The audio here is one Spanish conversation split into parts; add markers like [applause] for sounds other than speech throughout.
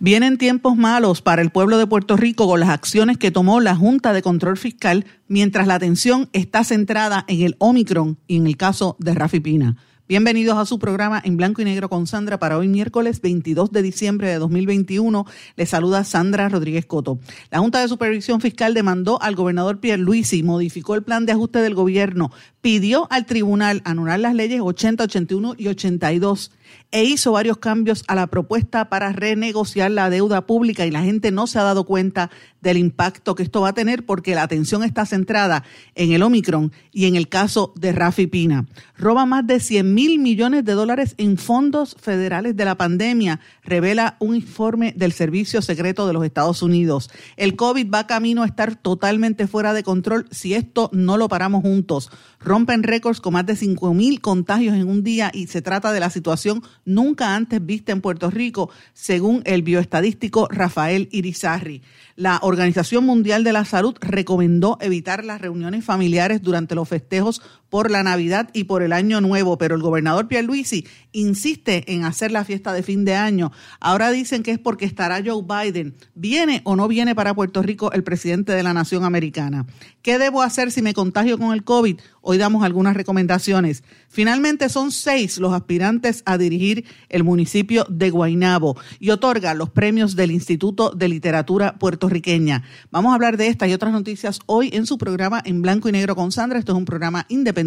Vienen tiempos malos para el pueblo de Puerto Rico con las acciones que tomó la Junta de Control Fiscal mientras la atención está centrada en el Omicron y en el caso de Rafi Pina. Bienvenidos a su programa en blanco y negro con Sandra para hoy miércoles 22 de diciembre de 2021. Les saluda Sandra Rodríguez Coto. La Junta de Supervisión Fiscal demandó al gobernador Pierre y modificó el plan de ajuste del gobierno, pidió al tribunal anular las leyes 80, 81 y 82 e hizo varios cambios a la propuesta para renegociar la deuda pública y la gente no se ha dado cuenta del impacto que esto va a tener porque la atención está centrada en el Omicron y en el caso de Rafi Pina. Roba más de 100 mil millones de dólares en fondos federales de la pandemia, revela un informe del Servicio Secreto de los Estados Unidos. El COVID va camino a estar totalmente fuera de control si esto no lo paramos juntos. Rompen récords con más de 5 mil contagios en un día y se trata de la situación nunca antes vista en Puerto Rico, según el bioestadístico Rafael Irizarri. La Organización Mundial de la Salud recomendó evitar las reuniones familiares durante los festejos por la Navidad y por el Año Nuevo, pero el gobernador Pierluisi insiste en hacer la fiesta de fin de año. Ahora dicen que es porque estará Joe Biden. ¿Viene o no viene para Puerto Rico el presidente de la nación americana? ¿Qué debo hacer si me contagio con el COVID? Hoy damos algunas recomendaciones. Finalmente son seis los aspirantes a dirigir el municipio de Guaynabo y otorga los premios del Instituto de Literatura puertorriqueña. Vamos a hablar de estas y otras noticias hoy en su programa en blanco y negro con Sandra. Esto es un programa independiente,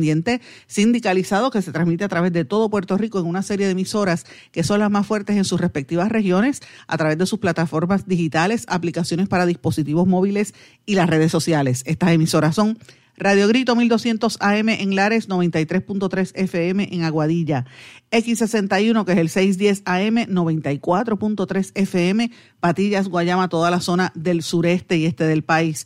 sindicalizado, que se transmite a través de todo Puerto Rico en una serie de emisoras que son las más fuertes en sus respectivas regiones, a través de sus plataformas digitales, aplicaciones para dispositivos móviles y las redes sociales. Estas emisoras son Radio Grito 1200 AM en Lares, 93.3 FM en Aguadilla. X61, que es el 610 AM, 94.3 FM, Patillas, Guayama, toda la zona del sureste y este del país.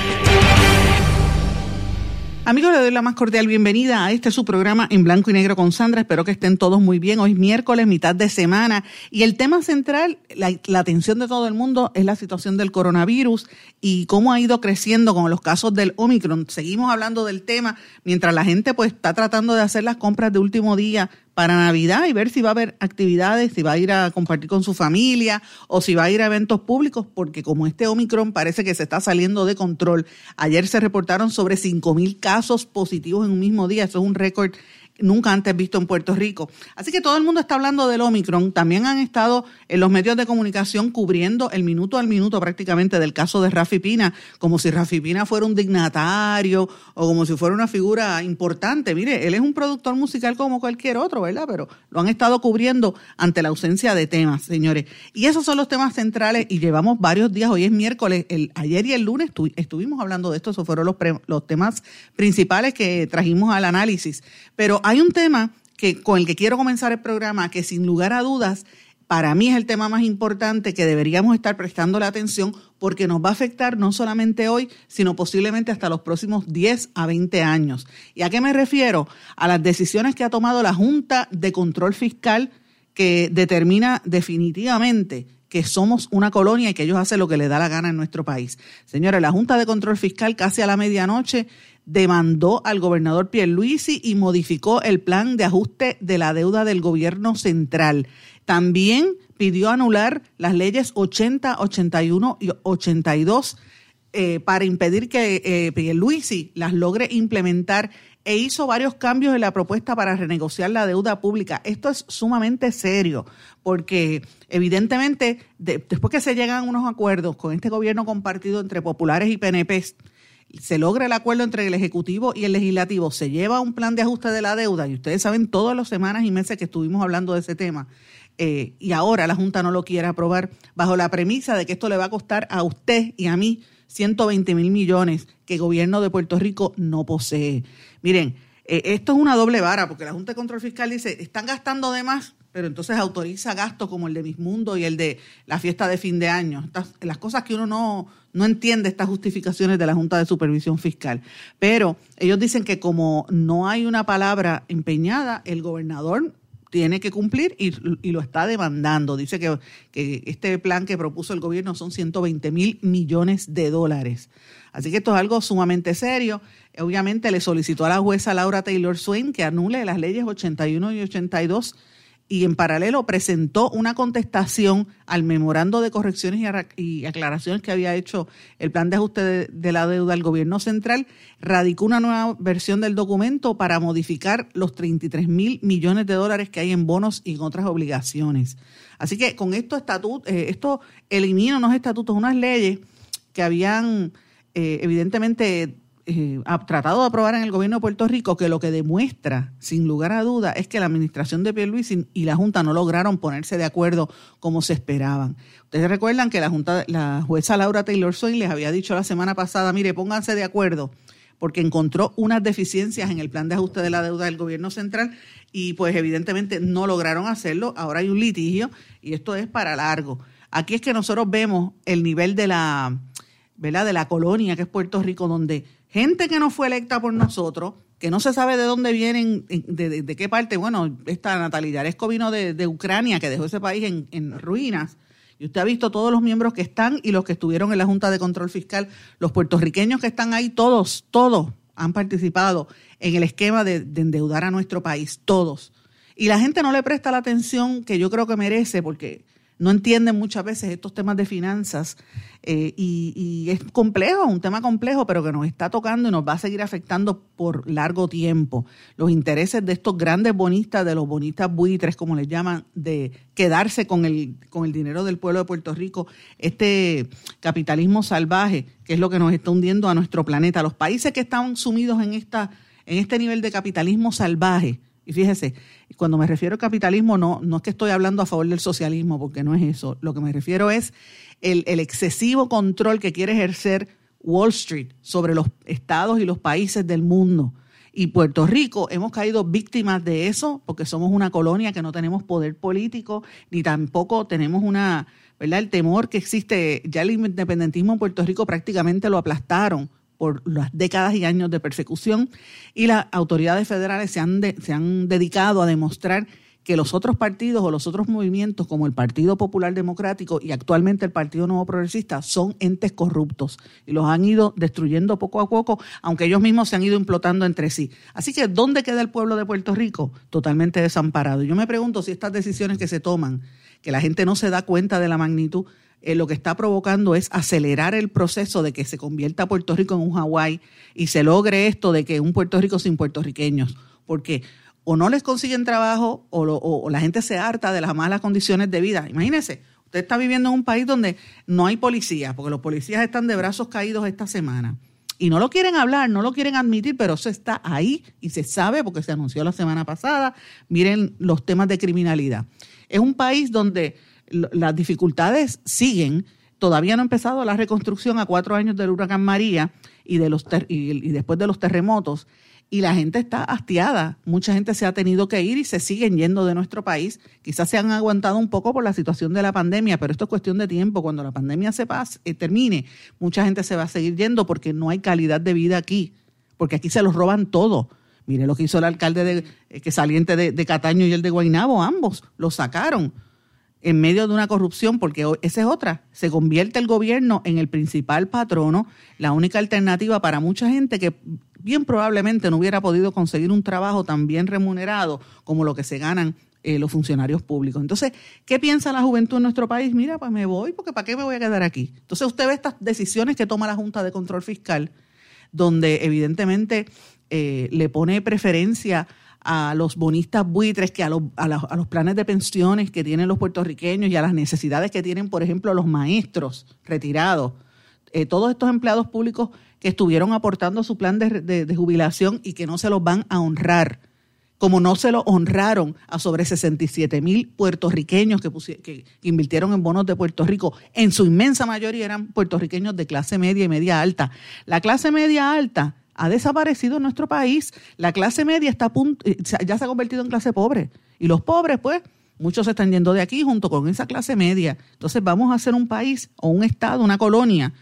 Amigos, le doy la más cordial bienvenida a este su programa en blanco y negro con Sandra. Espero que estén todos muy bien. Hoy es miércoles, mitad de semana. Y el tema central, la, la, atención de todo el mundo, es la situación del coronavirus y cómo ha ido creciendo con los casos del Omicron. Seguimos hablando del tema mientras la gente pues está tratando de hacer las compras de último día para Navidad y ver si va a haber actividades, si va a ir a compartir con su familia o si va a ir a eventos públicos, porque como este Omicron parece que se está saliendo de control. Ayer se reportaron sobre 5.000 casos positivos en un mismo día, eso es un récord nunca antes visto en Puerto Rico. Así que todo el mundo está hablando del Omicron. También han estado en los medios de comunicación cubriendo el minuto al minuto prácticamente del caso de Rafi Pina, como si Rafi Pina fuera un dignatario o como si fuera una figura importante. Mire, él es un productor musical como cualquier otro, ¿verdad? Pero lo han estado cubriendo ante la ausencia de temas, señores. Y esos son los temas centrales y llevamos varios días, hoy es miércoles, el, ayer y el lunes estuvimos hablando de esto, esos fueron los, los temas principales que trajimos al análisis. Pero hay un tema que, con el que quiero comenzar el programa que sin lugar a dudas para mí es el tema más importante que deberíamos estar prestando la atención porque nos va a afectar no solamente hoy, sino posiblemente hasta los próximos 10 a 20 años. ¿Y a qué me refiero? A las decisiones que ha tomado la Junta de Control Fiscal que determina definitivamente que somos una colonia y que ellos hacen lo que les da la gana en nuestro país. Señores, la Junta de Control Fiscal casi a la medianoche demandó al gobernador Pierluisi y modificó el plan de ajuste de la deuda del gobierno central. También pidió anular las leyes 80, 81 y 82 eh, para impedir que eh, Pierluisi las logre implementar e hizo varios cambios en la propuesta para renegociar la deuda pública. Esto es sumamente serio porque evidentemente después que se llegan unos acuerdos con este gobierno compartido entre populares y PNP, se logra el acuerdo entre el Ejecutivo y el Legislativo, se lleva un plan de ajuste de la deuda y ustedes saben todas las semanas y meses que estuvimos hablando de ese tema. Eh, y ahora la Junta no lo quiere aprobar bajo la premisa de que esto le va a costar a usted y a mí 120 mil millones que el gobierno de Puerto Rico no posee. Miren, eh, esto es una doble vara, porque la Junta de Control Fiscal dice, están gastando de más, pero entonces autoriza gastos como el de Mismundo y el de la fiesta de fin de año. las cosas que uno no, no entiende, estas justificaciones de la Junta de Supervisión Fiscal. Pero ellos dicen que como no hay una palabra empeñada, el gobernador tiene que cumplir y, lo está demandando. Dice que, que, este plan que propuso el gobierno son 120 mil millones de dólares. Así que esto es algo sumamente serio. Obviamente le solicitó a la jueza Laura Taylor Swain que anule las leyes 81 y 82 y en paralelo presentó una contestación al memorando de correcciones y aclaraciones que había hecho el plan de ajuste de la deuda del gobierno central, radicó una nueva versión del documento para modificar los 33 mil millones de dólares que hay en bonos y en otras obligaciones. Así que con estos estatutos, eh, esto elimina unos estatutos, unas leyes que habían eh, evidentemente eh, ha tratado de aprobar en el gobierno de Puerto Rico que lo que demuestra, sin lugar a duda, es que la administración de Pierluisi y la Junta no lograron ponerse de acuerdo como se esperaban. Ustedes recuerdan que la Junta, la jueza Laura Taylor Swain les había dicho la semana pasada, mire, pónganse de acuerdo porque encontró unas deficiencias en el plan de ajuste de la deuda del gobierno central y pues evidentemente no lograron hacerlo. Ahora hay un litigio y esto es para largo. Aquí es que nosotros vemos el nivel de la, ¿verdad? de la colonia que es Puerto Rico, donde gente que no fue electa por nosotros, que no se sabe de dónde vienen, de, qué parte. Bueno, esta Natalia Yaresco vino de, Ucrania, que dejó ese país en, en, ruinas. Y usted ha visto todos los miembros que están y los que estuvieron en la Junta de Control Fiscal, los puertorriqueños que están ahí, todos, todos han participado en el esquema de, endeudar a nuestro país, todos. Y la gente no le presta la atención que yo creo que merece, porque no entienden muchas veces estos temas de finanzas eh, y, es complejo, un tema complejo, pero que nos está tocando y nos va a seguir afectando por largo tiempo. Los intereses de estos grandes bonistas, de los bonistas buitres, como les llaman, de quedarse con el, con el dinero del pueblo de Puerto Rico, este capitalismo salvaje, que es lo que nos está hundiendo a nuestro planeta. Los países que están sumidos en, esta, en este nivel de capitalismo salvaje, y fíjese, cuando me refiero al capitalismo, no, no es que estoy hablando a favor del socialismo, porque no es eso. Lo que me refiero es el, el excesivo control que quiere ejercer Wall Street sobre los estados y los países del mundo. Y Puerto Rico hemos caído víctimas de eso porque somos una colonia que no tenemos poder político ni tampoco tenemos una, ¿verdad? El temor que existe, ya el independentismo en Puerto Rico prácticamente lo aplastaron por las décadas y años de persecución y las autoridades federales se han, se han dedicado a demostrar que los otros partidos o los otros movimientos como el Partido Popular Democrático y actualmente el Partido Nuevo Progresista son entes corruptos y los han ido destruyendo poco a poco, aunque ellos mismos se han ido implotando entre sí. Así que, ¿dónde queda el pueblo de Puerto Rico? Totalmente desamparado. Yo me pregunto si estas decisiones que se toman, que la gente no se da cuenta de la magnitud, eh, lo que está provocando es acelerar el proceso de que se convierta Puerto Rico en un Hawái y se logre esto de que un Puerto Rico sin puertorriqueños, porque o no les consiguen trabajo o, la gente se harta de las malas condiciones de vida. Imagínese, usted está viviendo en un país donde no hay policía, porque los policías están de brazos caídos esta semana. Y no lo quieren hablar, no lo quieren admitir, pero eso está ahí y se sabe porque se anunció la semana pasada. Miren los temas de criminalidad. Es un país donde las dificultades siguen. Todavía no ha empezado la reconstrucción a cuatro años del huracán María y, de los y, después de los terremotos. Y la gente está hastiada. Mucha gente se ha tenido que ir y se siguen yendo de nuestro país. Quizás se han aguantado un poco por la situación de la pandemia, pero esto es cuestión de tiempo. Cuando la pandemia se pase, eh, termine, mucha gente se va a seguir yendo porque no hay calidad de vida aquí. Porque aquí se los roban todo. Mire lo que hizo el alcalde de, eh, que saliente de, de Cataño y el de Guainabo, ambos. Lo sacaron en medio de una corrupción, porque esa es otra, se convierte el gobierno en el principal patrono, la única alternativa para mucha gente que bien probablemente no hubiera podido conseguir un trabajo tan bien remunerado como lo que se ganan eh, los funcionarios públicos. Entonces, ¿qué piensa la juventud en nuestro país? Mira, pues me voy, porque ¿para qué me voy a quedar aquí? Entonces, usted ve estas decisiones que toma la Junta de Control Fiscal, donde evidentemente eh, le pone preferencia a los bonistas buitres que a los, a, los planes de pensiones que tienen los puertorriqueños y a las necesidades que tienen, por ejemplo, los maestros retirados. Eh, todos estos empleados públicos que estuvieron aportando su plan de jubilación y que no se los van a honrar como no se lo honraron a sobre 67 mil puertorriqueños que, que, invirtieron en bonos de Puerto Rico. En su inmensa mayoría eran puertorriqueños de clase media y media alta. La clase media alta ha desaparecido en nuestro país. La clase media está eh, ya se ha convertido en clase pobre. Y los pobres, pues, muchos se están yendo de aquí junto con esa clase media. Entonces vamos a hacer un país o un estado, una colonia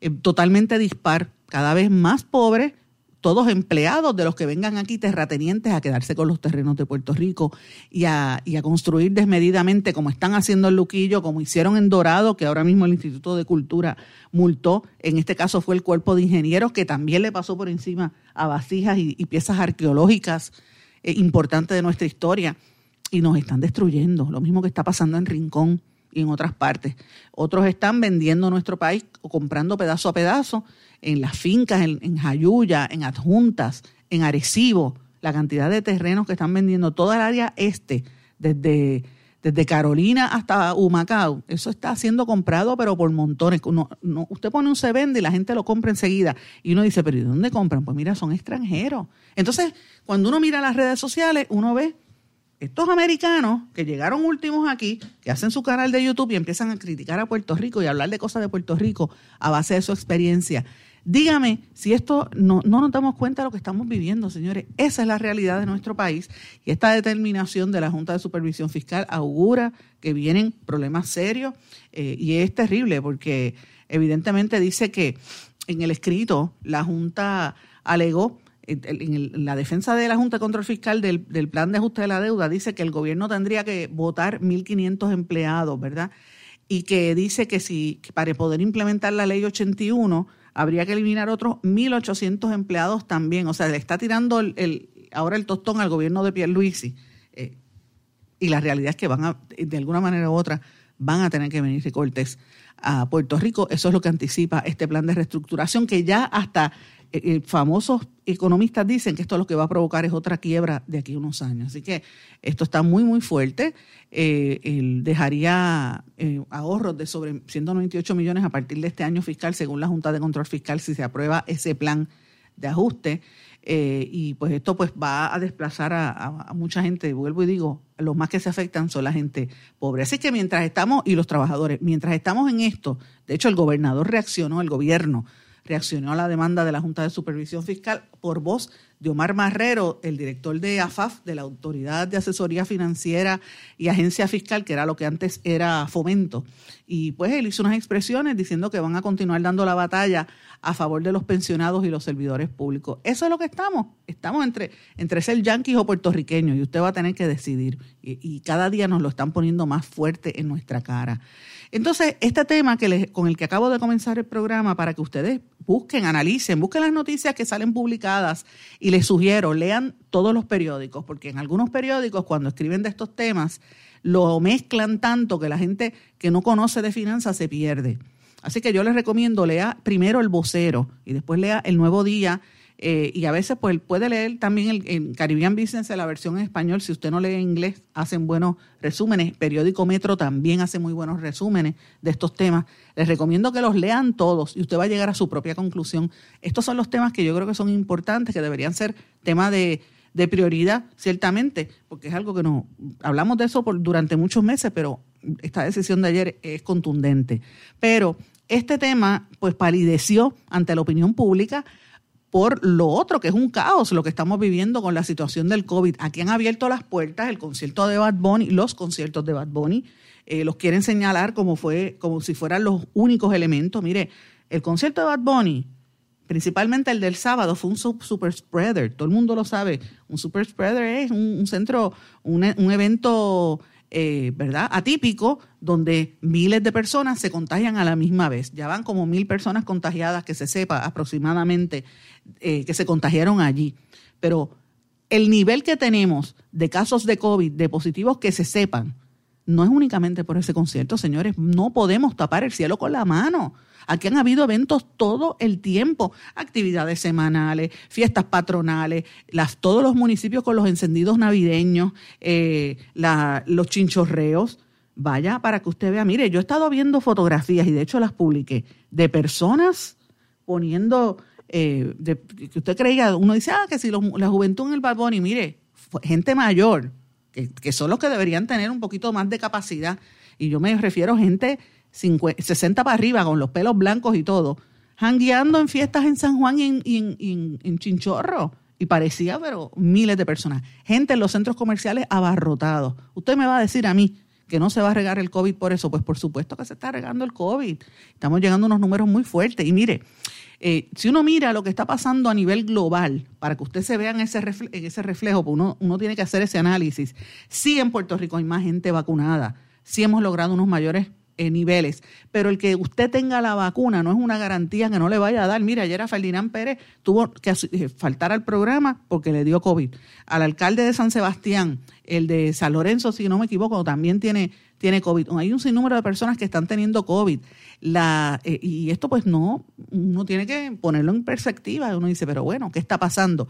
eh, totalmente dispar, cada vez más pobre todos empleados de los que vengan aquí terratenientes a quedarse con los terrenos de Puerto Rico y a, construir desmedidamente como están haciendo en Luquillo, como hicieron en Dorado, que ahora mismo el Instituto de Cultura multó. En este caso fue el cuerpo de ingenieros que también le pasó por encima a vasijas y, piezas arqueológicas eh, importantes de nuestra historia y nos están destruyendo. Lo mismo que está pasando en Rincón y en otras partes. Otros están vendiendo nuestro país o comprando pedazo a pedazo en las fincas, en, Jayuya, en Adjuntas, en Arecibo, la cantidad de terrenos que están vendiendo, toda el área este, desde, desde Carolina hasta Humacao, eso está siendo comprado, pero por montones. usted pone un se vende y la gente lo compra enseguida. Y uno dice, pero ¿y dónde compran? Pues mira, son extranjeros. Entonces, cuando uno mira las redes sociales, uno ve estos americanos que llegaron últimos aquí, que hacen su canal de YouTube y empiezan a criticar a Puerto Rico y a hablar de cosas de Puerto Rico a base de su experiencia. Dígame si esto no, no nos damos cuenta de lo que estamos viviendo, señores. Esa es la realidad de nuestro país y esta determinación de la Junta de Supervisión Fiscal augura que vienen problemas serios eh, y es terrible porque evidentemente dice que en el escrito la Junta alegó en, la defensa de la Junta de Control Fiscal del, del, plan de ajuste de la deuda dice que el gobierno tendría que votar 1.500 empleados, ¿verdad? Y que dice que si para poder implementar la ley 81 habría que eliminar otros 1.800 empleados también. O sea, le está tirando el, ahora el tostón al gobierno de Pierluisi. Eh, y la realidad es que van a, de alguna manera u otra, van a tener que venir recortes a Puerto Rico. Eso es lo que anticipa este plan de reestructuración, que ya hasta eh, eh, famosos economistas dicen que esto lo que va a provocar es otra quiebra de aquí a unos años. Así que esto está muy, muy fuerte. Eh, dejaría ahorros de sobre 198 millones a partir de este año fiscal, según la Junta de Control Fiscal, si se aprueba ese plan de ajuste. y pues esto pues va a desplazar a, mucha gente, vuelvo y digo, los más que se afectan son la gente pobre. Así que mientras estamos, y los trabajadores, mientras estamos en esto, de hecho el gobernador reaccionó, el gobierno reaccionó a la demanda de la Junta de Supervisión Fiscal por voz de Omar Marrero, el director de AFAF, de la Autoridad de Asesoría Financiera y Agencia Fiscal, que era lo que antes era Fomento. Y pues él hizo unas expresiones diciendo que van a continuar dando la batalla a favor de los pensionados y los servidores públicos. Eso es lo que estamos. Estamos entre, entre ser yanquis o puertorriqueños y usted va a tener que decidir. Y, y cada día nos lo están poniendo más fuerte en nuestra cara. Entonces, este tema que con el que acabo de comenzar el programa, para que ustedes busquen, analicen, busquen las noticias que salen publicadas y les sugiero, lean todos los periódicos, porque en algunos periódicos cuando escriben de estos temas, lo mezclan tanto que la gente que no conoce de finanzas se pierde. Así que yo les recomiendo, lea primero el vocero y después lea el nuevo día eh, y a veces pues puede leer también el, en Caribbean Business la versión en español. Si usted no lee inglés, hacen buenos resúmenes. Periódico Metro también hace muy buenos resúmenes de estos temas. Les recomiendo que los lean todos y usted va a llegar a su propia conclusión. Estos son los temas que yo creo que son importantes, que deberían ser tema de, prioridad, ciertamente, porque es algo que no hablamos de eso por, durante muchos meses, pero esta decisión de ayer es contundente. Pero este tema, pues, palideció ante la opinión pública por lo otro, que es un caos lo que estamos viviendo con la situación del COVID. Aquí han abierto las puertas el concierto de Bad Bunny, los conciertos de Bad Bunny, eh, los quieren señalar como, fue, como si fueran los únicos elementos. Mire, el concierto de Bad Bunny, principalmente el del sábado, fue un super spreader, todo el mundo lo sabe. Un super spreader es un, centro, un, un evento eh, ¿verdad? Atípico, donde miles de personas se contagian a la misma vez. Ya van como mil personas contagiadas, que se sepa aproximadamente, eh, que se contagiaron allí. Pero el nivel que tenemos de casos de COVID, de positivos que se sepan, no es únicamente por ese concierto, señores. No podemos tapar el cielo con la mano. Aquí han habido eventos todo el tiempo, actividades semanales, fiestas patronales, todos los municipios con los encendidos navideños, eh, los chinchorreos. Vaya para que usted vea, mire, yo he estado viendo fotografías y de hecho las publiqué de personas poniendo, eh, que usted creía, uno dice, ah, que si la juventud en el balbón y mire, gente mayor, que, son los que deberían tener un poquito más de capacidad, y yo me refiero a gente 60 para arriba, con los pelos blancos y todo, jangueando en fiestas en San Juan y en, Chinchorro. Y parecía, pero miles de personas. Gente en los centros comerciales abarrotados. Usted me va a decir a mí que no se va a regar el COVID por eso. Pues por supuesto que se está regando el COVID. Estamos llegando a unos números muy fuertes. Y mire, eh, si uno mira lo que está pasando a nivel global, para que usted se vea en ese, reflejo, pues uno, uno tiene que hacer ese análisis. Sí, en Puerto Rico hay más gente vacunada. Sí hemos logrado unos mayores eh, niveles. Pero el que usted tenga la vacuna no es una garantía que no le vaya a dar. Mira, ayer a Ferdinand Pérez tuvo que eh, faltar al programa porque le dio COVID. Al alcalde de San Sebastián, el de San Lorenzo, si no me equivoco, también tiene, tiene COVID. Hay un sinnúmero de personas que están teniendo COVID. La, eh, y esto pues no, uno tiene que ponerlo en perspectiva. Uno dice, pero bueno, ¿qué está pasando?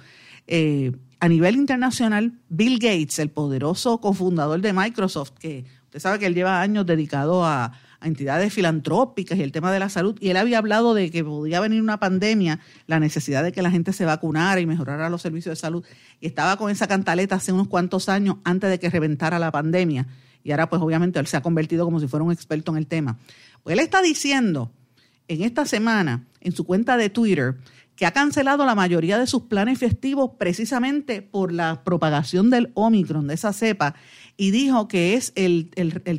a nivel internacional, Bill Gates, el poderoso cofundador de Microsoft, que Usted sabe que él lleva años dedicado a, entidades filantrópicas y el tema de la salud, y él había hablado de que podía venir una pandemia, la necesidad de que la gente se vacunara y mejorara los servicios de salud, y estaba con esa cantaleta hace unos cuantos años antes de que reventara la pandemia, y ahora pues obviamente él se ha convertido como si fuera un experto en el tema. Pues él está diciendo en esta semana, en su cuenta de Twitter, que ha cancelado la mayoría de sus planes festivos precisamente por la propagación del Omicron, de esa cepa, y dijo que es el,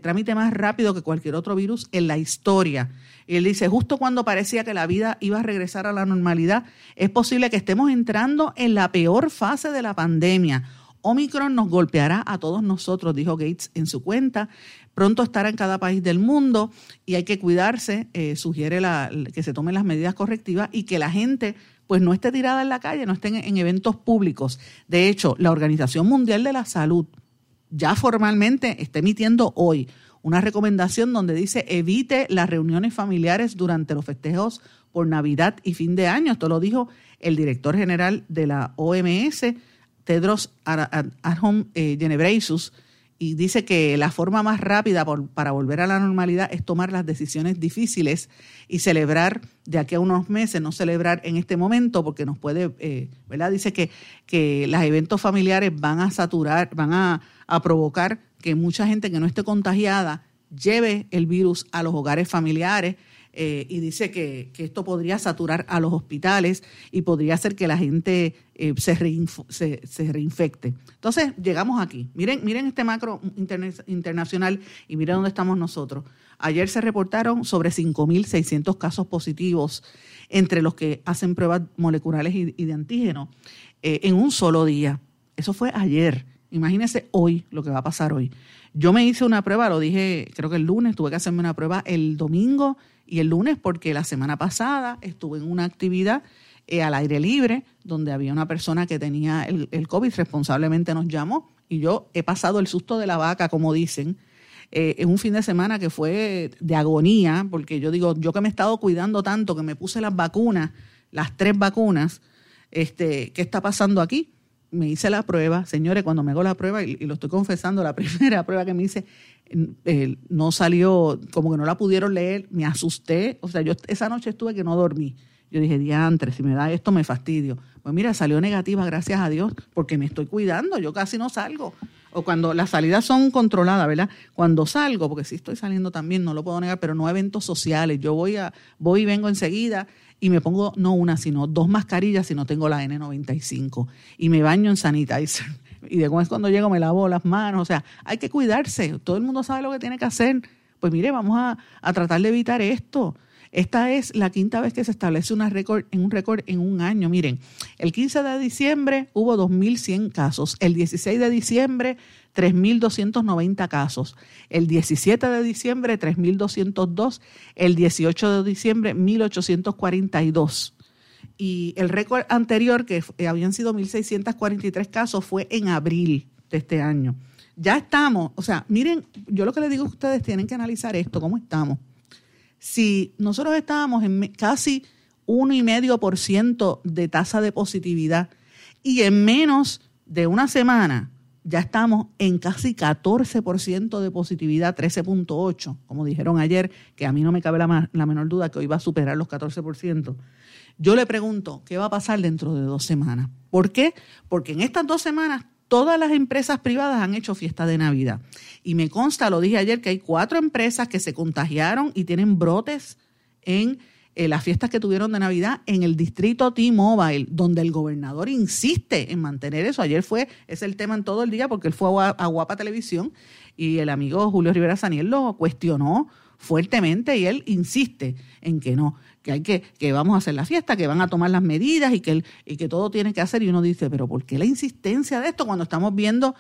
trámite más rápido que cualquier otro virus en la historia. Y él dice, justo cuando parecía que la vida iba a regresar a la normalidad, es posible que estemos entrando en la peor fase de la pandemia. Omicron nos golpeará a todos nosotros, dijo Gates en su cuenta. Pronto estará en cada país del mundo y hay que cuidarse. Eh, sugiere la, que se tomen las medidas correctivas y que la gente pues no esté tirada en la calle, no esté en, eventos públicos. De hecho, la Organización Mundial de la Salud ya formalmente está emitiendo hoy una recomendación donde dice evite las reuniones familiares durante los festejos por Navidad y fin de año. Esto lo dijo el director general de la OMS, Tedros Adhanom eh, Ghebreyesus, y dice que la forma más rápida para volver a la normalidad es tomar las decisiones difíciles y celebrar de aquí a unos meses, no celebrar en este momento porque nos puede, eh, ¿verdad? Dice que, que los eventos familiares van a saturar, van a, a provocar que mucha gente que no esté contagiada lleve el virus a los hogares familiares eh, y dice que, esto podría saturar a los hospitales y podría hacer que la gente eh, se, se, reinfecte. Entonces, llegamos aquí. Miren, miren este macro internacional y miren dónde estamos nosotros. Ayer se reportaron sobre 5.600 casos positivos entre los que hacen pruebas moleculares y, de antígeno eh, en un solo día. Eso fue ayer. Imagínense hoy lo que va a pasar hoy. Yo me hice una prueba, lo dije creo que el lunes, tuve que hacerme una prueba el domingo y el lunes porque la semana pasada estuve en una actividad eh, al aire libre donde había una persona que tenía el, el, COVID, responsablemente nos llamó y yo he pasado el susto de la vaca, como dicen, eh, en un fin de semana que fue de agonía, porque yo digo, yo que me he estado cuidando tanto, que me puse las vacunas, las tres vacunas, este, ¿qué está pasando aquí? Me hice la prueba, señores, cuando me hago la prueba, y, lo estoy confesando, la [laughs] primera prueba que me hice, eh, no salió, como que no la pudieron leer, me asusté. O sea, yo esa noche estuve que no dormí. Yo dije, diantre, si me da esto me fastidio. Pues mira, salió negativa, gracias a Dios, porque me estoy cuidando, yo casi no salgo. O cuando las salidas son controladas, ¿verdad? Cuando salgo, porque sí estoy saliendo también, no lo puedo negar, pero no a eventos sociales. Yo voy a, voy y vengo enseguida y me pongo no una, sino dos mascarillas si no tengo la N95. Y me baño en sanitizer [laughs] y de es cuando llego me lavo las manos, o sea, hay que cuidarse, todo el mundo sabe lo que tiene que hacer. Pues mire, vamos a, a tratar de evitar esto. Esta es la quinta vez que se establece una récord, en un récord en un año. Miren, el 15 de diciembre hubo 2.100 casos, el 16 de diciembre 3.290 casos, el 17 de diciembre 3.202, el 18 de diciembre 1.842 y el récord anterior, que eh, habían sido 1.643 casos, fue en abril de este año. Ya estamos, o sea, miren, yo lo que les digo a ustedes, tienen que analizar esto, cómo estamos. Si nosotros estábamos en casi 1,5% de tasa de positividad y en menos de una semana ya estamos en casi 14% de positividad, 13.8, como dijeron ayer, que a mí no me cabe la, la, menor duda que hoy va a superar los 14%. Yo le pregunto, ¿qué va a pasar dentro de dos semanas? ¿Por qué? Porque en estas dos semanas todas las empresas privadas han hecho fiesta de Navidad. Y me consta, lo dije ayer, que hay cuatro empresas que se contagiaron y tienen brotes en eh, las fiestas que tuvieron de Navidad en el distrito T-Mobile, donde el gobernador insiste en mantener eso. Ayer fue, es el tema en todo el día porque él fue a, Guapa Televisión y el amigo Julio Rivera Saniel lo cuestionó fuertemente y él insiste en que no, que hay que, que vamos a hacer la fiesta, que van a tomar las medidas y que, y que todo tiene que hacer. Y uno dice, pero ¿por qué la insistencia de esto cuando estamos viendo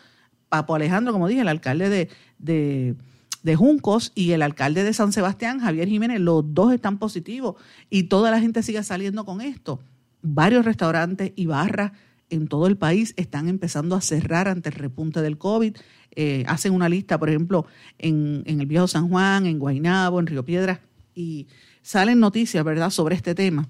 Papo Alejandro, como dije, el alcalde de, de Juncos y el alcalde de San Sebastián, Javier Jiménez, los dos están positivos y toda la gente sigue saliendo con esto. Varios restaurantes y barras en todo el país están empezando a cerrar ante el repunte del COVID. Eh, hacen una lista, por ejemplo, en, el Viejo San Juan, en Guaynabo, en Río Piedras, y salen noticias, ¿verdad?, sobre este tema.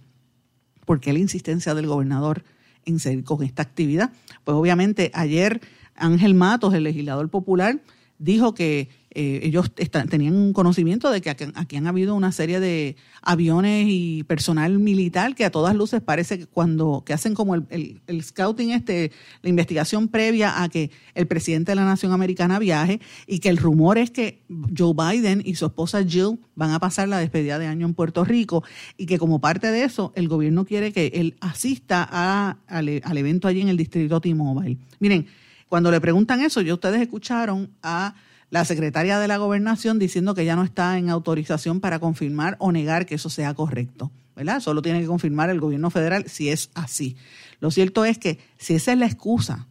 porque la insistencia del gobernador en seguir con esta actividad? Pues obviamente ayer Ángel Matos, el legislador popular, dijo que eh, ellos tenían un conocimiento de que aquí, han habido una serie de aviones y personal militar que a todas luces parece que cuando que hacen como el, scouting este la investigación previa a que el presidente de la nación americana viaje y que el rumor es que Joe Biden y su esposa Jill van a pasar la despedida de año en Puerto Rico y que como parte de eso el gobierno quiere que él asista a, al, al evento allí en el distrito T-Mobile. Miren, cuando le preguntan eso, ya ustedes escucharon a la secretaria de la gobernación diciendo que ya no está en autorización para confirmar o negar que eso sea correcto. ¿verdad? Solo tiene que confirmar el gobierno federal si es así. Lo cierto es que si esa es la excusa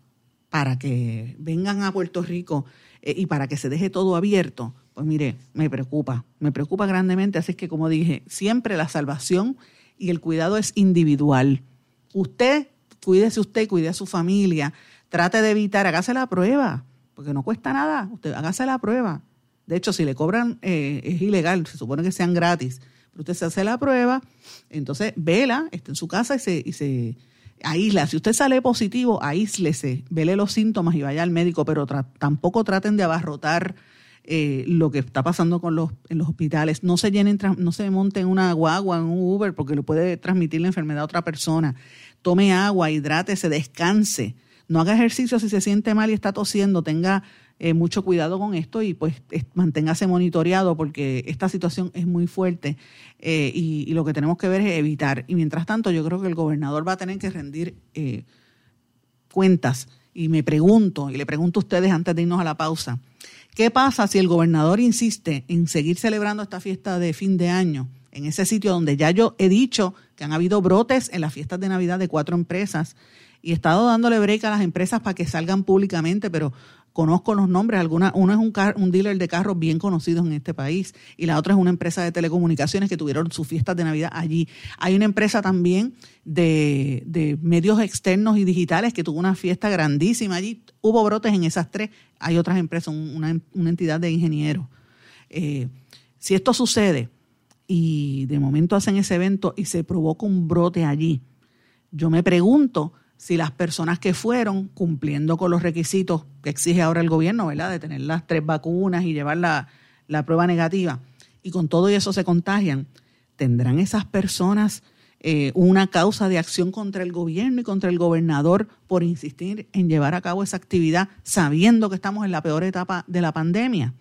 para que vengan a Puerto Rico eh, y para que se deje todo abierto, pues mire, me preocupa, me preocupa grandemente. Así es que, como dije, siempre la salvación y el cuidado es individual. Usted, cuídese usted, cuide a su familia, trate de evitar, hágase la prueba porque no cuesta nada, usted hágase la prueba. De hecho, si le cobran, eh, es ilegal, se supone que sean gratis, pero usted se hace la prueba, entonces vela, está en su casa y se, y se aísla. Si usted sale positivo, aíslese, vele los síntomas y vaya al médico, pero tampoco traten de abarrotar eh, lo que está pasando con los, en los hospitales. No se llenen, no se monten en una guagua, en un Uber, porque le puede transmitir la enfermedad a otra persona. Tome agua, hidrátese, descanse no haga ejercicio si se siente mal y está tosiendo, tenga eh, mucho cuidado con esto y pues manténgase monitoreado porque esta situación es muy fuerte eh, y, lo que tenemos que ver es evitar. Y mientras tanto yo creo que el gobernador va a tener que rendir eh, cuentas y me pregunto, y le pregunto a ustedes antes de irnos a la pausa, ¿qué pasa si el gobernador insiste en seguir celebrando esta fiesta de fin de año? en ese sitio donde ya yo he dicho que han habido brotes en las fiestas de Navidad de cuatro empresas y he estado dándole break a las empresas para que salgan públicamente, pero conozco los nombres. Alguna, uno es un, dealer de carros bien conocido en este país y la otra es una empresa de telecomunicaciones que tuvieron sus fiestas de Navidad allí. Hay una empresa también de, medios externos y digitales que tuvo una fiesta grandísima allí. Hubo brotes en esas tres. Hay otras empresas, una, una entidad de ingenieros. Eh, si esto sucede y de momento hacen ese evento y se provoca un brote allí, yo me pregunto si las personas que fueron cumpliendo con los requisitos que exige ahora el gobierno, ¿verdad? De tener las tres vacunas y llevar la, prueba negativa, y con todo eso se contagian, ¿tendrán esas personas eh, una causa de acción contra el gobierno y contra el gobernador por insistir en llevar a cabo esa actividad sabiendo que estamos en la peor etapa de la pandemia?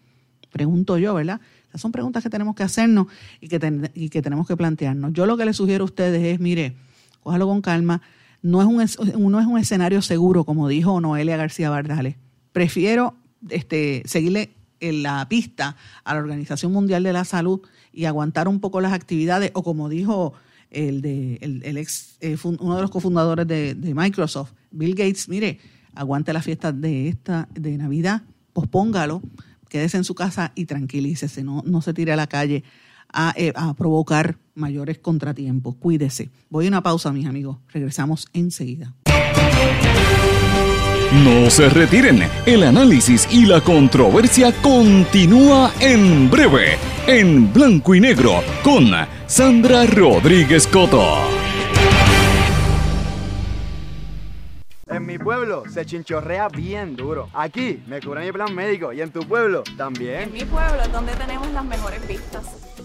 Pregunto yo, ¿verdad? Esas son preguntas que tenemos que hacernos y que, y que tenemos que plantearnos. Yo lo que les sugiero a ustedes es, mire, cójalo con calma, no es un, no es un escenario seguro, como dijo Noelia García Bardales. Prefiero este, seguirle en la pista a la Organización Mundial de la Salud y aguantar un poco las actividades, o como dijo el, de, el, ex, eh, uno de los cofundadores de, Microsoft, Bill Gates, mire, aguante la fiesta de esta de Navidad, pospóngalo, quédese en su casa y tranquilícese, no, no se tire a la calle a, eh, a provocar mayores contratiempos. Cuídese. Voy a una pausa, mis amigos. Regresamos enseguida. No se retiren, el análisis y la controversia continúa en breve, en blanco y negro, con Sandra Rodríguez Coto. En mi pueblo se chinchorrea bien duro. Aquí me cubre mi plan médico y en tu pueblo también. En mi pueblo es donde tenemos las mejores vistas.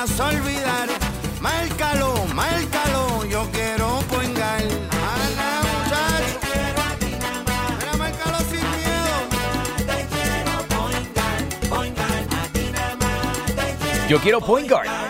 vayas a olvidar. Márcalo, márcalo, yo quiero poingar. Ana, muchacho. Mira, márcalo sin miedo. Yo quiero Point Guard.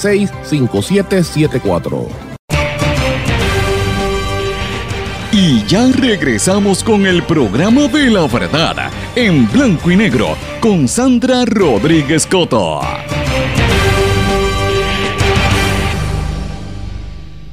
939-336-5774. Y ya regresamos con el programa de la verdad, en blanco y negro, con Sandra Rodríguez Coto.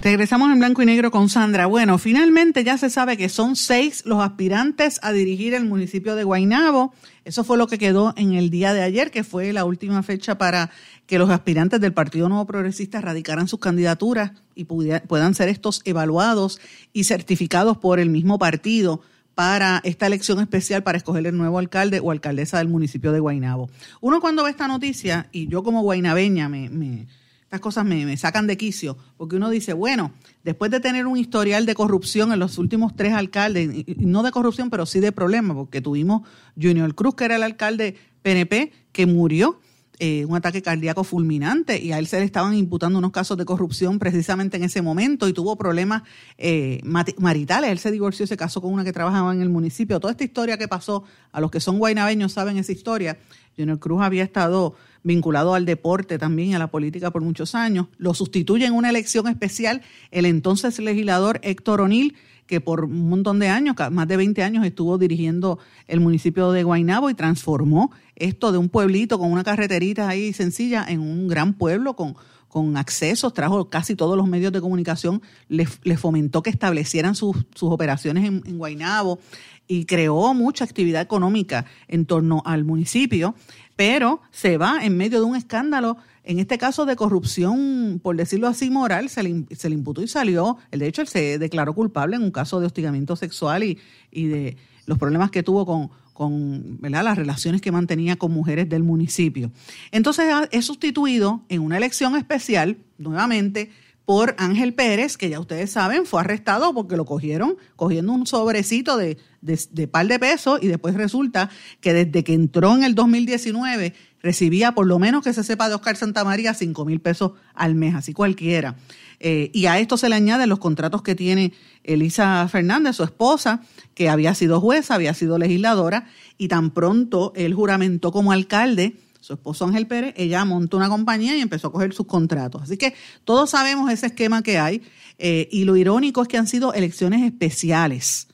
Regresamos en blanco y negro con Sandra. Bueno, finalmente ya se sabe que son seis los aspirantes a dirigir el municipio de Guaynabo. Eso fue lo que quedó en el día de ayer, que fue la última fecha para que los aspirantes del Partido Nuevo Progresista radicaran sus candidaturas y puedan ser estos evaluados y certificados por el mismo partido para esta elección especial para escoger el nuevo alcalde o alcaldesa del municipio de Guaynabo. Uno cuando ve esta noticia, y yo como guaynabeña me, estas cosas me, sacan de quicio, porque uno dice, bueno, después de tener un historial de corrupción en los últimos tres alcaldes, y no de corrupción, pero sí de problemas, porque tuvimos Junior Cruz, que era el alcalde PNP, que murió, eh, un ataque cardíaco fulminante, y a él se le estaban imputando unos casos de corrupción precisamente en ese momento, y tuvo problemas eh, maritales. Él se divorció se casó con una que trabajaba en el municipio. Toda esta historia que pasó, a los que son guaynabeños saben esa historia. Junior Cruz había estado vinculado al deporte también y a la política por muchos años. Lo sustituye en una elección especial el entonces legislador Héctor O'Neill, que por un montón de años, más de 20 años, estuvo dirigiendo el municipio de Guaynabo y transformó esto de un pueblito con una carreterita ahí sencilla en un gran pueblo con, con accesos, trajo casi todos los medios de comunicación, le, le fomentó que establecieran sus, sus operaciones en, en Guaynabo y creó mucha actividad económica en torno al municipio, pero se va en medio de un escándalo, en este caso de corrupción, por decirlo así, moral, se le, se le imputó y salió, de hecho él se declaró culpable en un caso de hostigamiento sexual y, y de los problemas que tuvo con, con las relaciones que mantenía con mujeres del municipio. Entonces es sustituido en una elección especial, nuevamente, por Ángel Pérez, que ya ustedes saben, fue arrestado porque lo cogieron cogiendo un sobrecito de, de, de par de pesos y después resulta que desde que entró en el 2019 recibía, por lo menos que se sepa de Oscar Santamaría, 5 mil pesos al mes, así cualquiera. Eh, y a esto se le añaden los contratos que tiene Elisa Fernández, su esposa, que había sido jueza, había sido legisladora, y tan pronto él juramentó como alcalde, su esposo Ángel Pérez, ella montó una compañía y empezó a coger sus contratos. Así que todos sabemos ese esquema que hay, eh, y lo irónico es que han sido elecciones especiales,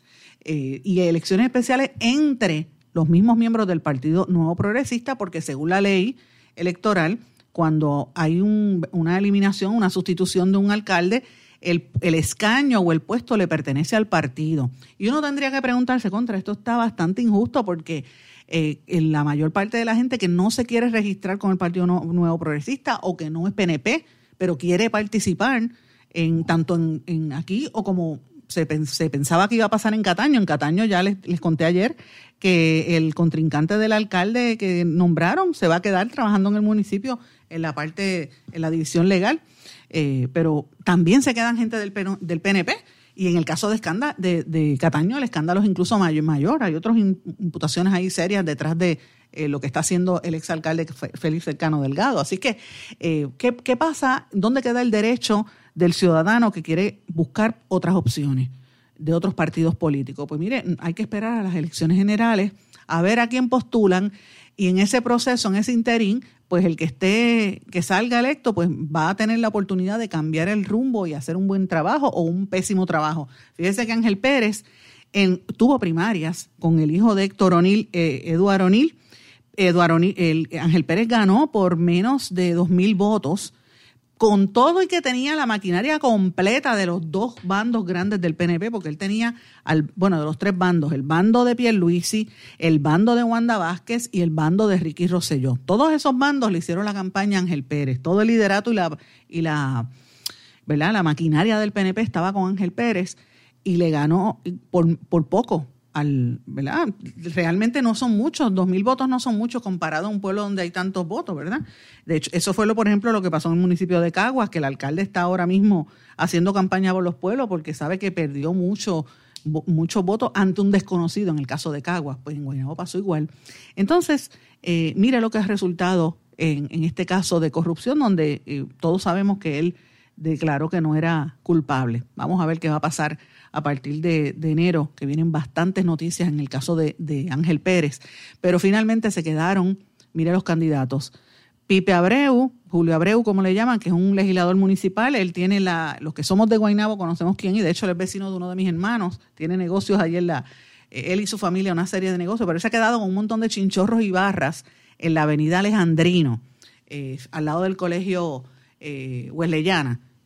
eh, y elecciones especiales entre los mismos miembros del Partido Nuevo Progresista, porque según la ley electoral, cuando hay un- una eliminación, una sustitución de un alcalde, el, el escaño o el puesto le pertenece al partido. Y uno tendría que preguntarse contra esto está bastante injusto porque eh, en la mayor parte de la gente que no se quiere registrar con el Partido Nuevo Progresista o que no es PNP, pero quiere participar en tanto en, en aquí o como se, pen- se pensaba que iba a pasar en Cataño. En Cataño ya les, les conté ayer que el contrincante del alcalde que nombraron se va a quedar trabajando en el municipio en la parte, en la división legal, eh, pero también se quedan gente del, del PNP. Y en el caso de, escándalo, de, de Cataño, el escándalo es incluso mayor. mayor. Hay otras imputaciones ahí serias detrás de eh, lo que está haciendo el exalcalde Félix Cercano Delgado. Así que, eh, ¿qué, ¿qué pasa? ¿Dónde queda el derecho del ciudadano que quiere buscar otras opciones de otros partidos políticos? Pues mire, hay que esperar a las elecciones generales a ver a quién postulan y en ese proceso, en ese interín, pues el que esté, que salga electo, pues va a tener la oportunidad de cambiar el rumbo y hacer un buen trabajo o un pésimo trabajo. Fíjese que Ángel Pérez tuvo primarias con el hijo de Héctor O'Neill, eh, Eduardo O'Neill. Eduardo O'Neill, el, Ángel Pérez ganó por menos de dos mil votos con todo y que tenía la maquinaria completa de los dos bandos grandes del PNP, porque él tenía, al, bueno, de los tres bandos, el bando de Pierluisi, el bando de Wanda Vázquez y el bando de Ricky Rosselló. Todos esos bandos le hicieron la campaña a Ángel Pérez. Todo el liderato y la, y la, ¿verdad? la maquinaria del PNP estaba con Ángel Pérez y le ganó por, por poco, al, ¿verdad? Realmente no son muchos, dos mil votos no son muchos comparado a un pueblo donde hay tantos votos, ¿verdad? De hecho, eso fue, lo, por ejemplo, lo que pasó en el municipio de Caguas, que el alcalde está ahora mismo haciendo campaña por los pueblos porque sabe que perdió mucho, muchos votos ante un desconocido en el caso de Caguas, pues en Guaynabo pasó igual. Entonces, eh, mire lo que ha resultado en, en, este caso de corrupción, donde eh, todos sabemos que él declaró que no era culpable. Vamos a ver qué va a pasar a partir de, enero, que vienen bastantes noticias en el caso de, Ángel Pérez, pero finalmente se quedaron, mire los candidatos, Pipe Abreu, Julio Abreu, como le llaman, que es un legislador municipal, él tiene la, los que somos de Guaynabo conocemos quién, y de hecho él es vecino de uno de mis hermanos, tiene negocios allí en la, él y su familia una serie de negocios, pero él se ha quedado con un montón de chinchorros y barras en la avenida Alejandrino, eh, al lado del colegio eh,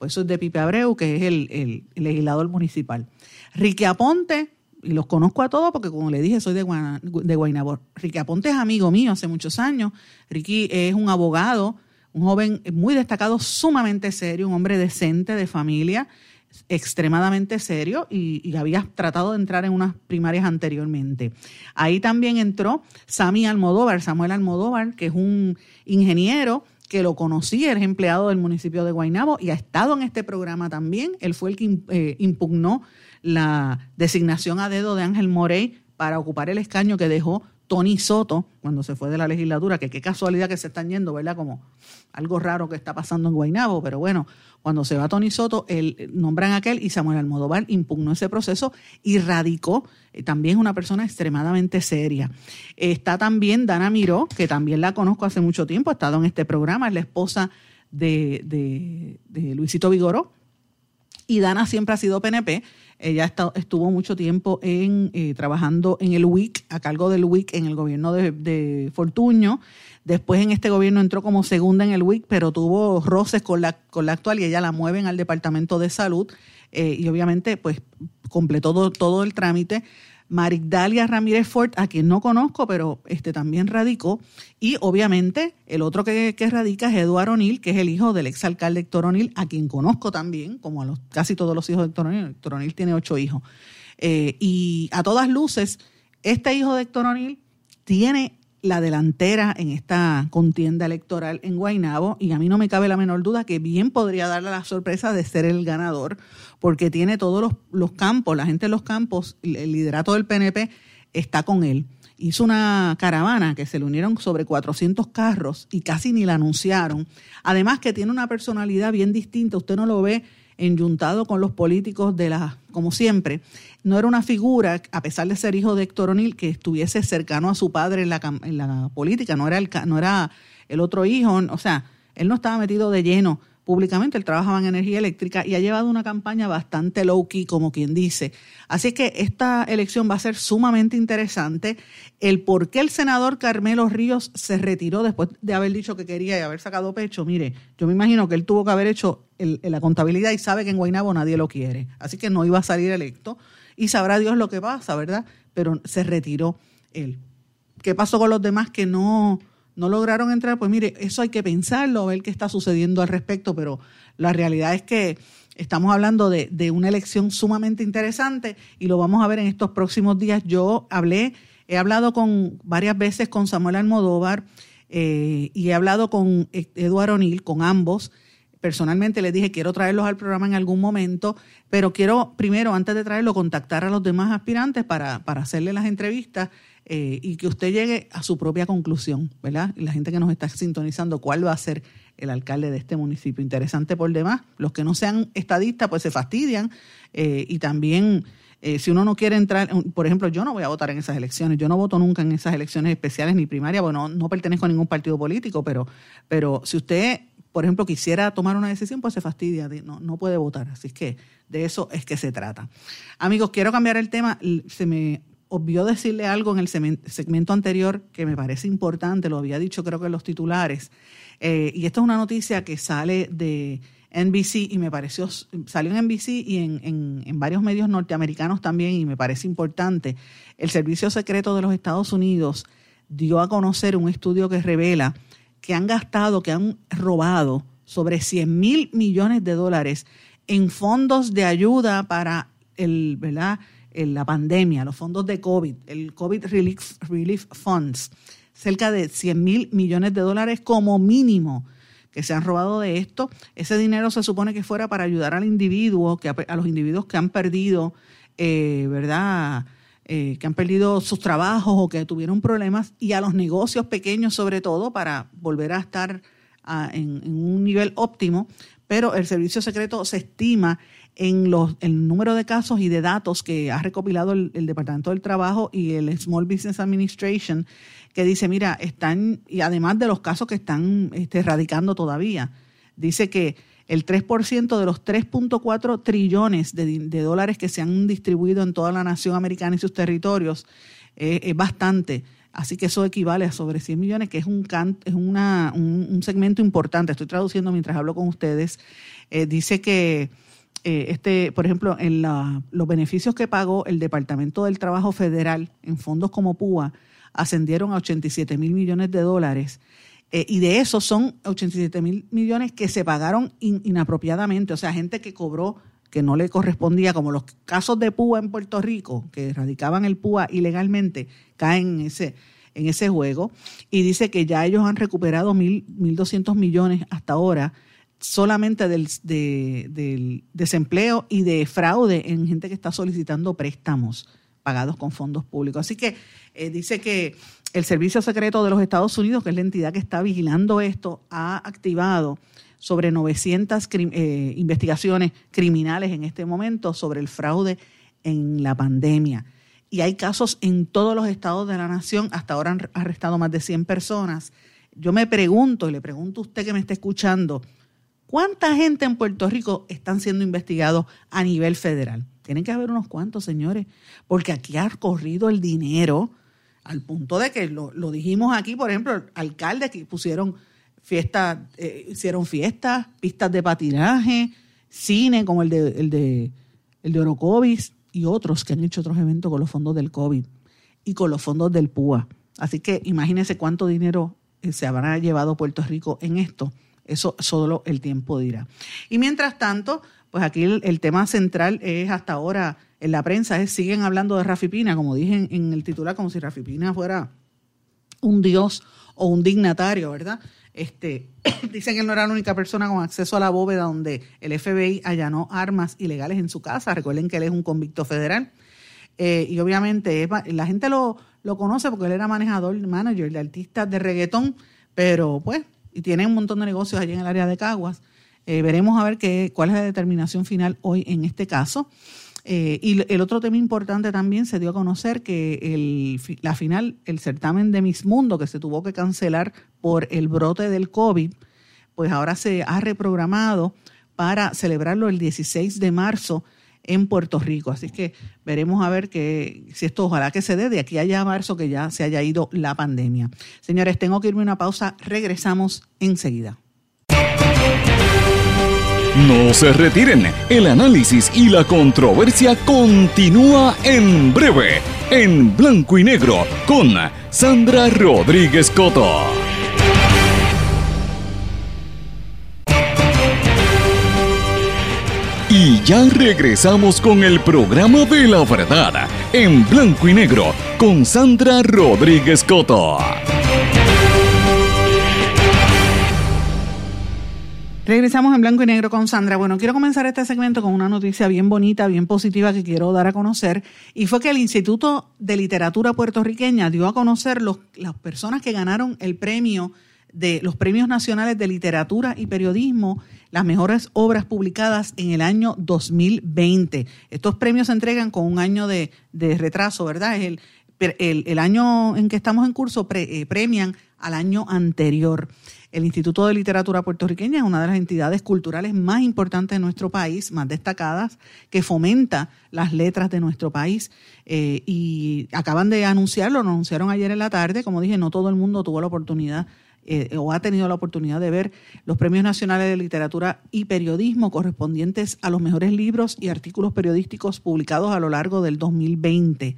eso es de Pipe Abreu, que es el, legislador municipal. Ricky Aponte, y los conozco a todos porque como le dije, soy de, Guana, de Guaynabo. Ricky Aponte es amigo mío hace muchos años. Ricky es un abogado, un joven muy destacado, sumamente serio, un hombre decente, de familia, extremadamente serio y, y, había tratado de entrar en unas primarias anteriormente. Ahí también entró Sami Almodóvar, Samuel Almodóvar, que es un ingeniero que lo conocí, es empleado del municipio de Guaynabo y ha estado en este programa también. Él fue el que eh, impugnó la designación a dedo de Ángel Morey para ocupar el escaño que dejó Tony Soto cuando se fue de la legislatura, que qué casualidad que se están yendo, ¿verdad? Como algo raro que está pasando en Guaynabo, pero bueno, cuando se va Tony Soto, él, nombran a aquel y Samuel Almodóvar impugnó ese proceso y radicó, eh, también una persona extremadamente seria. Está también Dana Miró, que también la conozco hace mucho tiempo, ha estado en este programa, es la esposa de, de, de Luisito Vigoró, y Dana siempre ha sido PNP. Ella estuvo mucho tiempo en, eh, trabajando en el WIC, a cargo del WIC en el gobierno de, de, Fortuño. Después en este gobierno entró como segunda en el WIC, pero tuvo roces con la, con la actual y ella la mueven al Departamento de Salud. Eh, y obviamente, pues, completó todo, todo el trámite. Marigdalia Ramírez Ford, a quien no conozco, pero este también radicó. Y obviamente el otro que, que radica es Eduardo O'Neill, que es el hijo del exalcalde Héctor O'Neill, a quien conozco también, como a los, casi todos los hijos de Héctor O'Neill. Héctor O'Neill tiene ocho hijos. Eh, y a todas luces, este hijo de Héctor O'Neill tiene la delantera en esta contienda electoral en Guaynabo y a mí no me cabe la menor duda que bien podría darle la sorpresa de ser el ganador porque tiene todos los, los campos, la gente de los campos, el liderato del PNP está con él. Hizo una caravana que se le unieron sobre 400 carros y casi ni la anunciaron. Además que tiene una personalidad bien distinta, usted no lo ve enyuntado con los políticos de la, como siempre, no era una figura, a pesar de ser hijo de Héctor O'Neill, que estuviese cercano a su padre en la, en la política, no era, el, no era el otro hijo, o sea, él no estaba metido de lleno públicamente, él trabajaba en energía eléctrica y ha llevado una campaña bastante low-key, como quien dice. Así que esta elección va a ser sumamente interesante. El por qué el senador Carmelo Ríos se retiró después de haber dicho que quería y haber sacado pecho, mire, yo me imagino que él tuvo que haber hecho la contabilidad y sabe que en Guaynabo nadie lo quiere. Así que no iba a salir electo y sabrá Dios lo que pasa, ¿verdad? Pero se retiró él. ¿Qué pasó con los demás que no no lograron entrar, pues mire, eso hay que pensarlo, ver qué está sucediendo al respecto, pero la realidad es que estamos hablando de, una elección sumamente interesante y lo vamos a ver en estos próximos días. Yo hablé He hablado con varias veces con Samuel Almodóvar eh, y he hablado con Eduardo O'Neill, con ambos. Personalmente les dije, quiero traerlos al programa en algún momento, pero quiero primero, antes de traerlo, contactar a los demás aspirantes para, para hacerle las entrevistas eh, y que usted llegue a su propia conclusión, ¿verdad? Y la gente que nos está sintonizando, cuál va a ser el alcalde de este municipio. Interesante por demás. Los que no sean estadistas, pues se fastidian eh, y también eh, si uno no quiere entrar, por ejemplo, yo no voy a votar en esas elecciones, yo no voto nunca en esas elecciones especiales ni primarias, bueno, no, pertenezco a ningún partido político, pero, pero si usted, por ejemplo, quisiera tomar una decisión, pues se fastidia, no, no puede votar. Así que de eso es que se trata. Amigos, quiero cambiar el tema. Se me olvidó decirle algo en el segmento anterior que me parece importante, lo había dicho creo que en los titulares, eh, y esto es una noticia que sale de NBC y me pareció, salió en NBC y en, en, varios medios norteamericanos también y me parece importante. El Servicio Secreto de los Estados Unidos dio a conocer un estudio que revela que han gastado, que han robado sobre 100 mil millones de dólares en fondos de ayuda para el, ¿verdad? La pandemia, los fondos de COVID, el COVID Relief, Relief Funds, cerca de 100 mil millones de dólares como mínimo que se han robado de esto. Ese dinero se supone que fuera para ayudar al individuo, que a los individuos que han perdido, eh, ¿verdad? Eh, que han perdido sus trabajos o que tuvieron problemas, y a los negocios pequeños sobre todo para volver a estar en, un nivel óptimo. Pero el servicio secreto se estima en los, el número de casos y de datos que ha recopilado el, Departamento del Trabajo y el Small Business Administration que dice, mira, están, y además de los casos que están este, radicando todavía, dice que el 3% de los 3.4 trillones de, dólares que se han distribuido en toda la nación americana y sus territorios eh, es bastante. Así que eso equivale a sobre 100 millones, que es un, es una, un, segmento importante. Estoy traduciendo mientras hablo con ustedes. Eh, dice que, eh, este, por ejemplo, en la, los beneficios que pagó el Departamento del Trabajo Federal en fondos como PUA, ascendieron a 87 mil millones de dólares. Eh, y de esos son 87 mil millones que se pagaron inapropiadamente, o sea, gente que cobró que no le correspondía, como los casos de PUA en Puerto Rico, que radicaban el PUA ilegalmente, caen en ese, en ese juego. Y dice que ya ellos han recuperado 1.200 millones hasta ahora solamente del, del desempleo y de fraude en gente que está solicitando préstamos pagados con fondos públicos. Así que eh, dice que el Servicio Secreto de los Estados Unidos, que es la entidad que está vigilando esto, ha activado sobre 900 eh, investigaciones criminales en este momento sobre el fraude en la pandemia. Y hay casos en todos los estados de la nación. Hasta ahora han arrestado más de 100 personas. Yo me pregunto, y le pregunto a usted que me está escuchando, ¿cuánta gente en Puerto Rico están siendo investigados a nivel federal? Tienen que haber unos cuantos, señores, porque aquí ha corrido el dinero al punto de que lo, dijimos aquí, por ejemplo, alcaldes que pusieron fiestas, eh, hicieron fiestas, pistas de patinaje, cine como el de, el de, el de Orocovis y otros que han hecho otros eventos con los fondos del COVID y con los fondos del PUA. Así que imagínense cuánto dinero eh, se habrá llevado Puerto Rico en esto. Eso solo el tiempo dirá. Y mientras tanto, pues aquí el, tema central es hasta ahora en la prensa, es siguen hablando de Rafi Pina, como dije en, el titular, como si Rafi Pina fuera un dios o un dignatario, ¿verdad? Este, [clears throat] dicen que él no era la única persona con acceso a la bóveda donde el FBI allanó armas ilegales en su casa. Recuerden que él es un convicto federal. Eh, y obviamente la gente lo, lo conoce porque él era manejador, manager de artistas de reggaetón, pero pues, y tiene un montón de negocios allí en el área de Caguas. Eh, veremos a ver qué, cuál es la determinación final hoy en este caso. Eh, y el otro tema importante también se dio a conocer que el, la final, el certamen de Miss Mundo, que se tuvo que cancelar por el brote del COVID, pues ahora se ha reprogramado para celebrarlo el 16 de marzo en Puerto Rico. Así que veremos a ver que, si esto ojalá que se dé de aquí allá a marzo que ya se haya ido la pandemia. Señores, tengo que irme a una pausa. Regresamos enseguida. No se retiren, el análisis y la controversia continúa en breve, en blanco y negro, con Sandra Rodríguez Coto. Ya regresamos con el programa de la verdad en blanco y negro con Sandra Rodríguez Coto. Regresamos en blanco y negro con Sandra. Bueno, quiero comenzar este segmento con una noticia bien bonita, bien positiva que quiero dar a conocer. Y fue que el Instituto de Literatura Puertorriqueña dio a conocer los, las personas que ganaron el premio de los premios nacionales de literatura y periodismo, las mejores obras publicadas en el año 2020. Estos premios se entregan con un año de, de retraso, ¿verdad? Es el, el, año en que estamos en curso eh, premian al año anterior. El Instituto de Literatura Puertorriqueña es una de las entidades culturales más importantes de nuestro país, más destacadas, que fomenta las letras de nuestro país. Eh, y acaban de anunciarlo, lo anunciaron ayer en la tarde. Como dije, no todo el mundo tuvo la oportunidad eh, o ha tenido la oportunidad de ver los premios nacionales de literatura y periodismo correspondientes a los mejores libros y artículos periodísticos publicados a lo largo del 2020.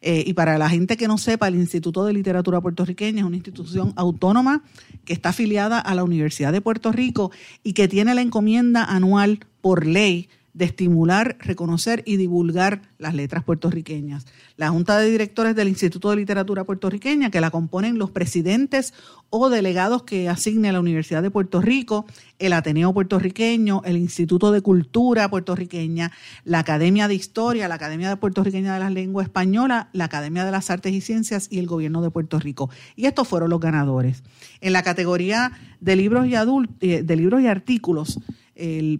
Eh, y para la gente que no sepa, el Instituto de Literatura Puertorriqueña es una institución autónoma que está afiliada a la Universidad de Puerto Rico y que tiene la encomienda anual por ley de estimular, reconocer y divulgar las letras puertorriqueñas. La Junta de Directores del Instituto de Literatura Puertorriqueña, que la componen los presidentes o delegados que asigne la Universidad de Puerto Rico, el Ateneo Puertorriqueño, el Instituto de Cultura Puertorriqueña, la Academia de Historia, la Academia Puertorriqueña de la Lengua Española, la Academia de las Artes y Ciencias y el Gobierno de Puerto Rico. Y estos fueron los ganadores. En la categoría de libros y, adult de libros y artículos,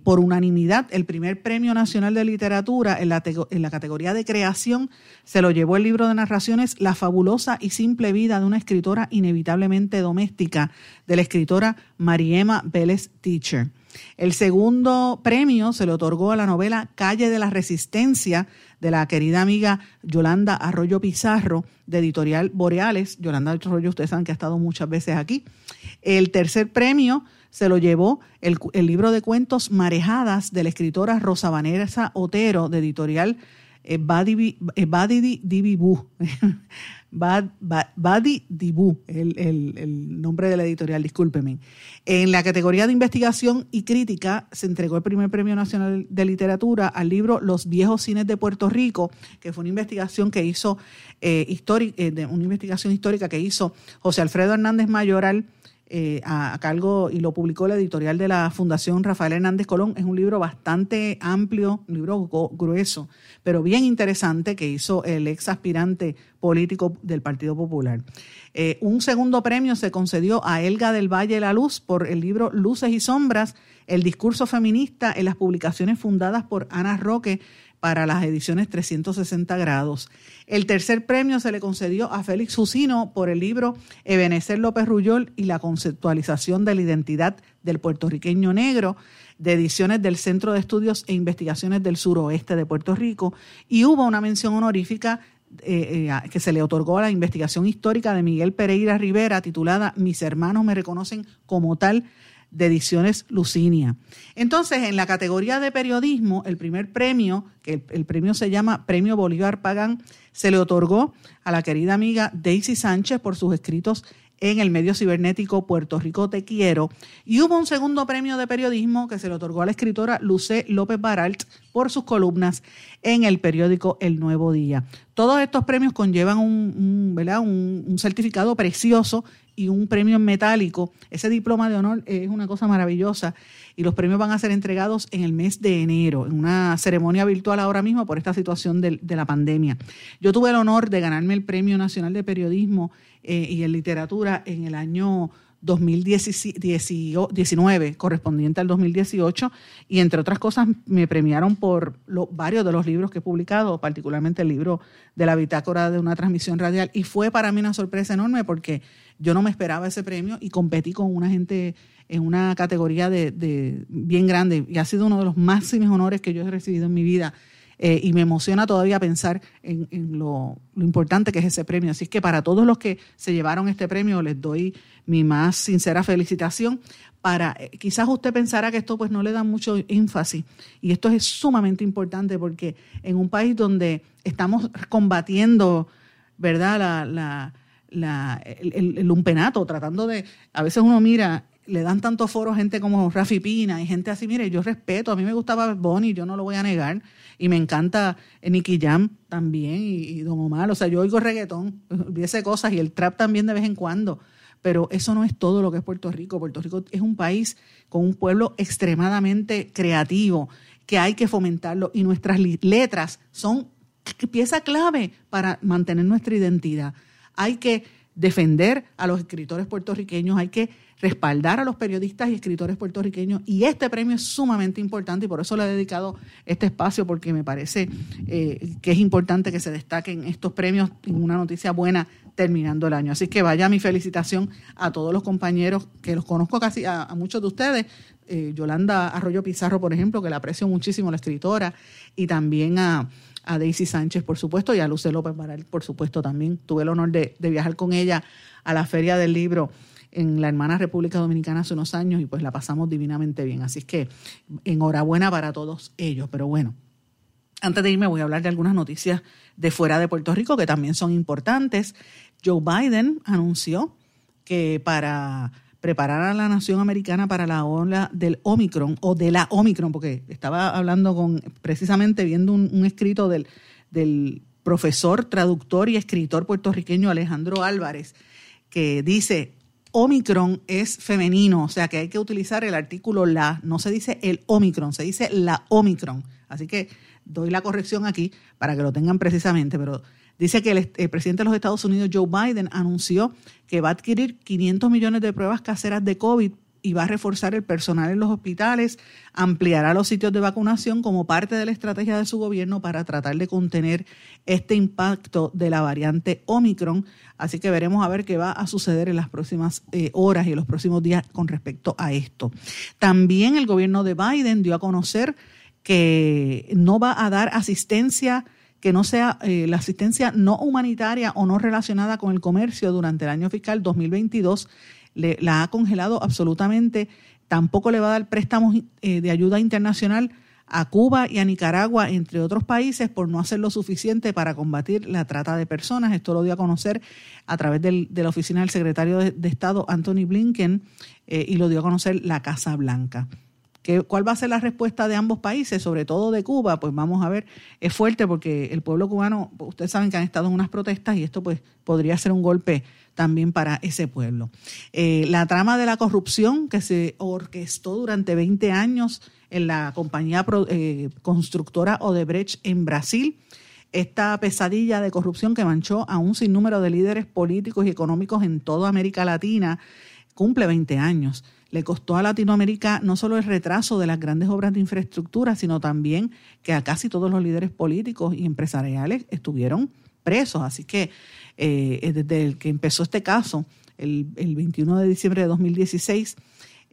por unanimidad, el primer premio nacional de literatura en la, en la, categoría de creación se lo llevó el libro de narraciones La fabulosa y simple vida de una escritora inevitablemente doméstica, de la escritora Mariema Vélez Teacher. El segundo premio se le otorgó a la novela Calle de la Resistencia de la querida amiga Yolanda Arroyo Pizarro, de Editorial Boreales. Yolanda Arroyo, ustedes saben que ha estado muchas veces aquí. El tercer premio se lo llevó el, el, libro de cuentos Marejadas de la escritora Rosa Vanessa Otero, de editorial eh, Badi, eh, Dibibu. [laughs] Bad, Bad, Badi Dibu, el, el, nombre de la editorial, discúlpeme. En la categoría de investigación y crítica se entregó el primer premio nacional de literatura al libro Los viejos cines de Puerto Rico, que fue una investigación que hizo, eh, una investigación histórica que hizo José Alfredo Hernández Mayoral eh, a, cargo y lo publicó la editorial de la Fundación Rafael Hernández Colón. Es un libro bastante amplio, un libro grueso, pero bien interesante que hizo el ex aspirante político del Partido Popular. Eh, un segundo premio se concedió a Elga del Valle La Luz por el libro Luces y Sombras, el discurso feminista en las publicaciones fundadas por Ana Roque para las ediciones 360 grados. El tercer premio se le concedió a Félix Jusino por el libro Ebenezer López Rullol y la conceptualización de la identidad del puertorriqueño negro de ediciones del Centro de Estudios e Investigaciones del Suroeste de Puerto Rico y hubo una mención honorífica eh, eh, que se le otorgó a la investigación histórica de Miguel Pereira Rivera titulada Mis hermanos me reconocen como tal de Ediciones Lucinia. Entonces, en la categoría de periodismo, el primer premio, que el, premio se llama Premio Bolívar Pagán, se le otorgó a la querida amiga Daisy Sánchez por sus escritos en el medio cibernético Puerto Rico Te Quiero. Y hubo un segundo premio de periodismo que se le otorgó a la escritora Lucé López Baralt por sus columnas en el periódico El Nuevo Día. Todos estos premios conllevan un, un certificado precioso y un premio en metálico. Ese diploma de honor es una cosa maravillosa y los premios van a ser entregados en el mes de enero, en una ceremonia virtual ahora mismo por esta situación de, de la pandemia. Yo tuve el honor de ganarme el Premio Nacional de Periodismo eh, y en Literatura en el año 2019, correspondiente al 2018, y entre otras cosas me premiaron por varios de los libros que he publicado, particularmente el libro de la bitácora de una transmisión radial, y fue para mí una sorpresa enorme porque yo no me esperaba ese premio y competí con una gente en una categoría de, de bien grande, y ha sido uno de los máximos honores que yo he recibido en mi vida. Eh, y me emociona todavía pensar en, lo, importante que es ese premio. Así que para todos los que se llevaron este premio les doy mi más sincera felicitación. Para eh, quizás usted pensará que esto pues no le da mucho énfasis y esto es sumamente importante porque en un país donde estamos combatiendo, verdad, la el, el, el lumpenato, tratando de, a veces uno mira le dan tanto foro gente como Rafi Pina y gente así, mire, yo respeto, a mí me gustaba Bonnie, yo no lo voy a negar, y me encanta Nicky Jam también y, Don Omar, o sea, yo oigo reggaetón, [laughs] olvídese cosas y el trap también de vez en cuando, pero eso no es todo lo que es Puerto Rico. Puerto Rico es un país con un pueblo extremadamente creativo que hay que fomentarlo y nuestras letras son pieza clave para mantener nuestra identidad. Hay que defender a los escritores puertorriqueños, hay que respaldar a los periodistas y escritores puertorriqueños y este premio es sumamente importante y por eso le he dedicado este espacio porque me parece eh, que es importante que se destaquen estos premios en una noticia buena terminando el año. Así que vaya mi felicitación a todos los compañeros que los conozco casi a, muchos de ustedes, eh, Yolanda Arroyo Pizarro, por ejemplo, que la aprecio muchísimo, la escritora, y también a, a Daisy Sánchez, por supuesto, y a Luce López Baral, por supuesto, también. Tuve el honor de viajar con ella a la Feria del Libro en la hermana República Dominicana hace unos años y pues la pasamos divinamente bien. Así que enhorabuena para todos ellos. Pero bueno, antes de irme voy a hablar de algunas noticias de fuera de Puerto Rico que también son importantes. Joe Biden anunció que para preparar a la nación americana para la ola del Omicron o de la Omicron, porque estaba hablando con, precisamente viendo un, un escrito del, del profesor, traductor y escritor puertorriqueño Alejandro Álvarez, que dice, Omicron es femenino, o sea que hay que utilizar el artículo la, no se dice el Omicron, se dice la Omicron. Así que doy la corrección aquí para que lo tengan precisamente, pero dice que el, el, presidente de los Estados Unidos, Joe Biden, anunció que va a adquirir 500 millones de pruebas caseras de COVID y va a reforzar el personal en los hospitales, ampliará los sitios de vacunación como parte de la estrategia de su gobierno para tratar de contener este impacto de la variante Omicron. Así que veremos a ver qué va a suceder en las próximas eh, horas y en los próximos días con respecto a esto. También el gobierno de Biden dio a conocer que no va a dar asistencia que no sea eh, la asistencia no humanitaria o no relacionada con el comercio durante el año fiscal 2022 le, la ha congelado absolutamente. Tampoco le va a dar préstamos eh, de ayuda internacional a Cuba y a Nicaragua, entre otros países, por no hacer lo suficiente para combatir la trata de personas. Esto lo dio a conocer a través de la oficina del secretario de, de Estado, Anthony Blinken, eh, y lo dio a conocer la Casa Blanca. ¿Qué, ¿Cuál va a ser la respuesta de ambos países, sobre todo de Cuba? Pues vamos a ver, es fuerte porque el pueblo cubano, ustedes saben que han estado en unas protestas y esto pues podría ser un golpe también para ese pueblo. Eh, la trama de la corrupción que se orquestó durante 20 años en la compañía eh, constructora Odebrecht en Brasil, esta pesadilla de corrupción que manchó a un sinnúmero de líderes políticos y económicos en toda América Latina, cumple 20 años. Le costó a Latinoamérica no solo el retraso de las grandes obras de infraestructura, sino también que a casi todos los líderes políticos y empresariales estuvieron presos. Así que eh, desde el que empezó este caso, el, el 21 de diciembre de 2016,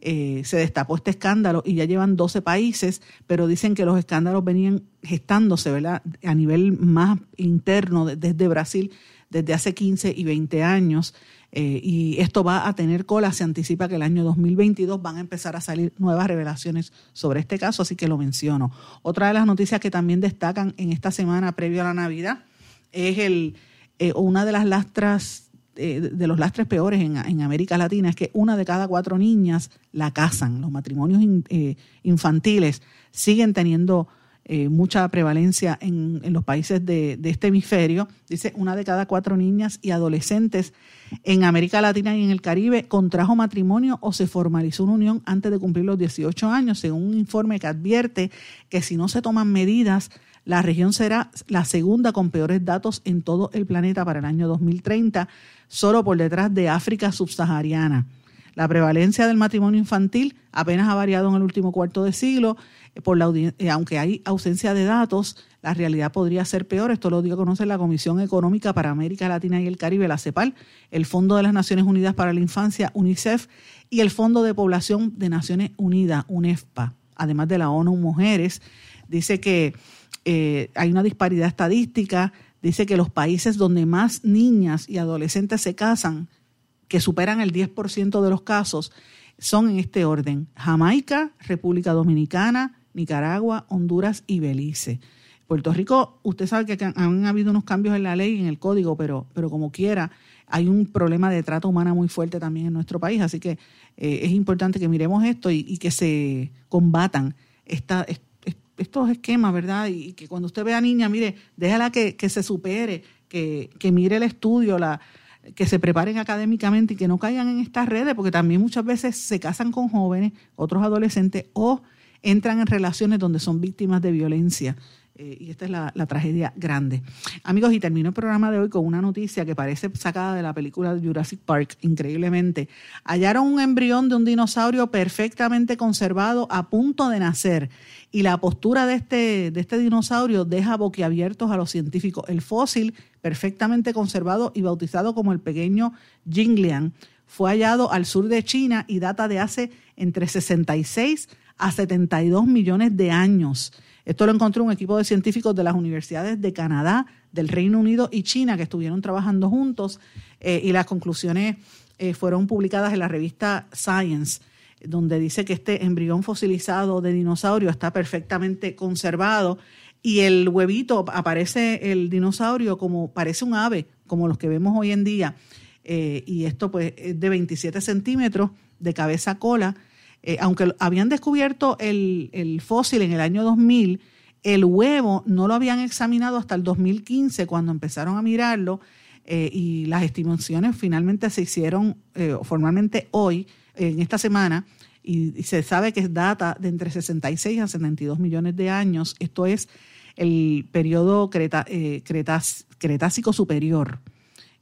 eh, se destapó este escándalo y ya llevan 12 países, pero dicen que los escándalos venían gestándose ¿verdad? a nivel más interno desde Brasil desde hace 15 y 20 años. Eh, y esto va a tener cola. Se anticipa que el año 2022 van a empezar a salir nuevas revelaciones sobre este caso, así que lo menciono. Otra de las noticias que también destacan en esta semana previo a la Navidad es el, eh, una de las lastras, eh, de los lastres peores en, en, América Latina, es que una de cada cuatro niñas la casan. Los matrimonios eh, infantiles siguen teniendo eh, mucha prevalencia en, los países de, de, este hemisferio. Dice, una de cada cuatro niñas y adolescentes en América Latina y en el Caribe contrajo matrimonio o se formalizó una unión antes de cumplir los 18 años, según un informe que advierte que si no se toman medidas, la región será la segunda con peores datos en todo el planeta para el año 2030, solo por detrás de África subsahariana. La prevalencia del matrimonio infantil apenas ha variado en el último cuarto de siglo, por la, aunque hay ausencia de datos, la realidad podría ser peor. Esto lo dio a conocer la Comisión Económica para América Latina y el Caribe, la CEPAL, el Fondo de las Naciones Unidas para la Infancia, UNICEF, y el Fondo de Población de Naciones Unidas, UNEFPA, además de la ONU Mujeres. Dice que eh, hay una disparidad estadística, dice que los países donde más niñas y adolescentes se casan, que superan el 10% de los casos, son en este orden. Jamaica, República Dominicana, Nicaragua, Honduras y Belice. Puerto Rico, usted sabe que han, habido unos cambios en la ley, en el código, pero, pero como quiera, hay un problema de trata humana muy fuerte también en nuestro país, así que eh, es importante que miremos esto y, y que se combatan esta, est- est- estos esquemas, ¿verdad? Y que cuando usted vea niña, mire, déjala que, que se supere, que, que mire el estudio, la, que se preparen académicamente y que no caigan en estas redes, porque también muchas veces se casan con jóvenes, otros adolescentes, o entran en relaciones donde son víctimas de violencia. Eh, y esta es la, la tragedia grande. Amigos, y termino el programa de hoy con una noticia que parece sacada de la película Jurassic Park, increíblemente. Hallaron un embrión de un dinosaurio perfectamente conservado a punto de nacer. Y la postura de este, de este dinosaurio deja boquiabiertos a los científicos. El fósil, perfectamente conservado y bautizado como el pequeño Jinglian, fue hallado al sur de China y data de hace entre 66 a 72 millones de años. Esto lo encontró un equipo de científicos de las universidades de Canadá, del Reino Unido y China que estuvieron trabajando juntos eh, y las conclusiones eh, fueron publicadas en la revista Science, donde dice que este embrión fosilizado de dinosaurio está perfectamente conservado y el huevito aparece el dinosaurio como parece un ave, como los que vemos hoy en día. Eh, y esto pues es de 27 centímetros de cabeza a cola. Eh, aunque habían descubierto el, el fósil en el año 2000, el huevo no lo habían examinado hasta el 2015 cuando empezaron a mirarlo eh, y las estimaciones finalmente se hicieron formalmente hoy, en esta semana, y, se sabe que es data de entre 66 a 72 millones de años. Esto es el periodo creta, eh, superior.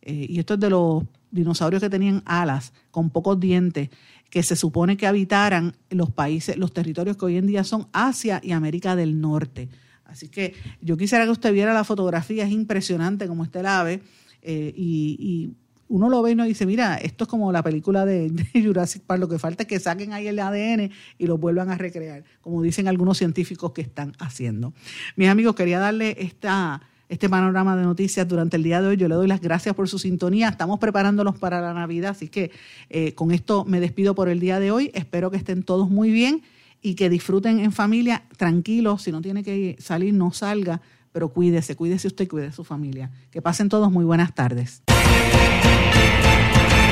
Eh, y esto es de los dinosaurios que tenían alas, con pocos dientes, que se supone que habitaran los países, los territorios que hoy en día son Asia y América del Norte. Así que yo quisiera que usted viera la fotografía, es impresionante como está el ave, eh, y uno lo ve y uno dice, mira, esto es como la película de, [laughs] Jurassic Park, lo que falta es que saquen ahí el ADN y lo vuelvan a recrear, como dicen algunos científicos que están haciendo. Mis amigos, quería darle esta, este panorama de noticias durante el día de hoy. Yo le doy las gracias por su sintonía. Estamos preparándolos para la Navidad, así que eh, con esto me despido por el día de hoy. Espero que estén todos muy bien y que disfruten en familia, tranquilos. Si no tiene que salir, no salga, pero cuídese, cuídese usted cuide su familia. Que pasen todos muy buenas tardes.